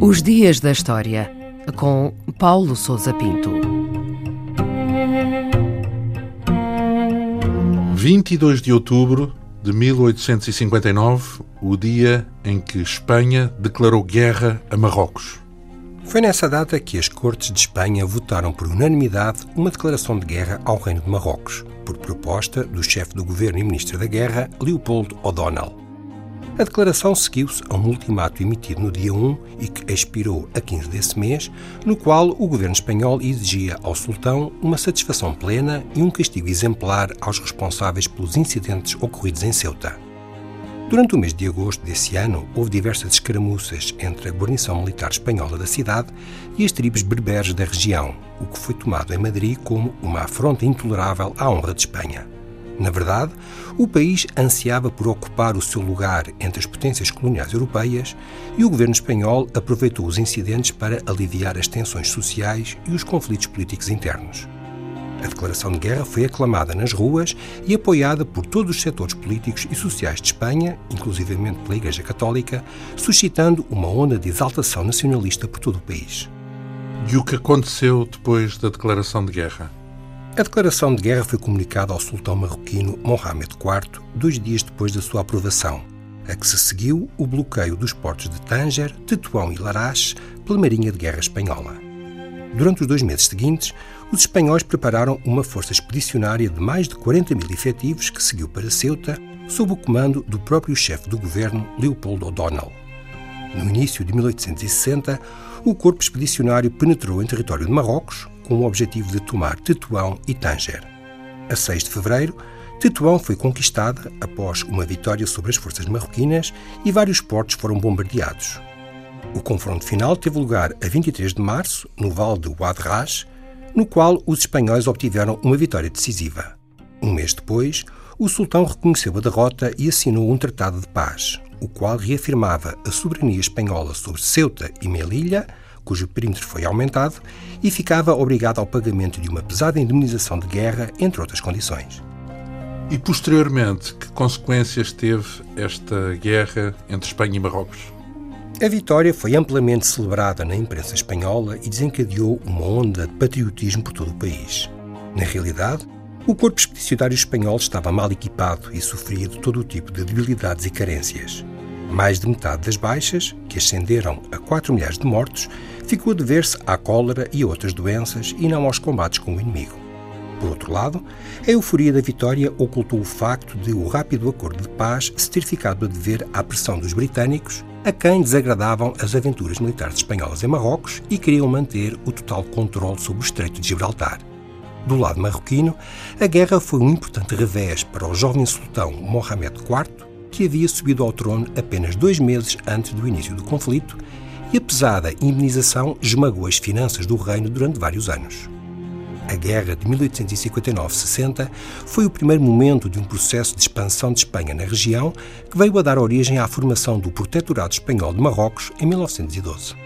Os Dias da História, com Paulo Souza Pinto. 22 de outubro de 1859, o dia em que Espanha declarou guerra a Marrocos. Foi nessa data que as Cortes de Espanha votaram por unanimidade uma declaração de guerra ao Reino de Marrocos, por proposta do chefe do governo e ministro da Guerra, Leopoldo O'Donnell. A declaração seguiu-se a um ultimato emitido no dia 1 e que expirou a 15 desse mês, no qual o governo espanhol exigia ao sultão uma satisfação plena e um castigo exemplar aos responsáveis pelos incidentes ocorridos em Ceuta. Durante o mês de agosto desse ano, houve diversas escaramuças entre a guarnição militar espanhola da cidade e as tribos berberes da região, o que foi tomado em Madrid como uma afronta intolerável à honra de Espanha. Na verdade, o país ansiava por ocupar o seu lugar entre as potências coloniais europeias e o governo espanhol aproveitou os incidentes para aliviar as tensões sociais e os conflitos políticos internos. A declaração de guerra foi aclamada nas ruas e apoiada por todos os setores políticos e sociais de Espanha, inclusivamente pela Igreja Católica, suscitando uma onda de exaltação nacionalista por todo o país. E o que aconteceu depois da declaração de guerra? A declaração de guerra foi comunicada ao sultão marroquino Mohamed IV dois dias depois da sua aprovação, a que se seguiu o bloqueio dos portos de Tanger, Tetuão e Larache pela Marinha de Guerra Espanhola. Durante os dois meses seguintes, os espanhóis prepararam uma força expedicionária de mais de 40 mil efetivos que seguiu para Ceuta, sob o comando do próprio chefe do governo, Leopoldo O'Donnell. No início de 1860, o corpo expedicionário penetrou em território de Marrocos, com o objetivo de tomar Tetuão e Tanger. A 6 de fevereiro, Tetuão foi conquistada após uma vitória sobre as forças marroquinas e vários portos foram bombardeados. O confronto final teve lugar a 23 de março, no Vale de Ouadrach, no qual os espanhóis obtiveram uma vitória decisiva. Um mês depois, o sultão reconheceu a derrota e assinou um tratado de paz, o qual reafirmava a soberania espanhola sobre Ceuta e Melilla, cujo perímetro foi aumentado, e ficava obrigado ao pagamento de uma pesada indemnização de guerra, entre outras condições. E posteriormente, que consequências teve esta guerra entre Espanha e Marrocos? A vitória foi amplamente celebrada na imprensa espanhola e desencadeou uma onda de patriotismo por todo o país. Na realidade, o corpo expedicionário espanhol estava mal equipado e sofria de todo o tipo de debilidades e carências. Mais de metade das baixas, que ascenderam a 4 milhares de mortos, ficou a dever-se à cólera e a outras doenças e não aos combates com o inimigo. Por outro lado, a euforia da vitória ocultou o facto de o rápido acordo de paz se ter ficado a dever à pressão dos britânicos, a quem desagradavam as aventuras militares espanholas em Marrocos e queriam manter o total controle sobre o Estreito de Gibraltar. Do lado marroquino, a guerra foi um importante revés para o jovem sultão Mohamed IV, que havia subido ao trono apenas dois meses antes do início do conflito, e a pesada indemnização esmagou as finanças do reino durante vários anos. A Guerra de 1859-60 foi o primeiro momento de um processo de expansão de Espanha na região que veio a dar origem à formação do Protetorado Espanhol de Marrocos em 1912.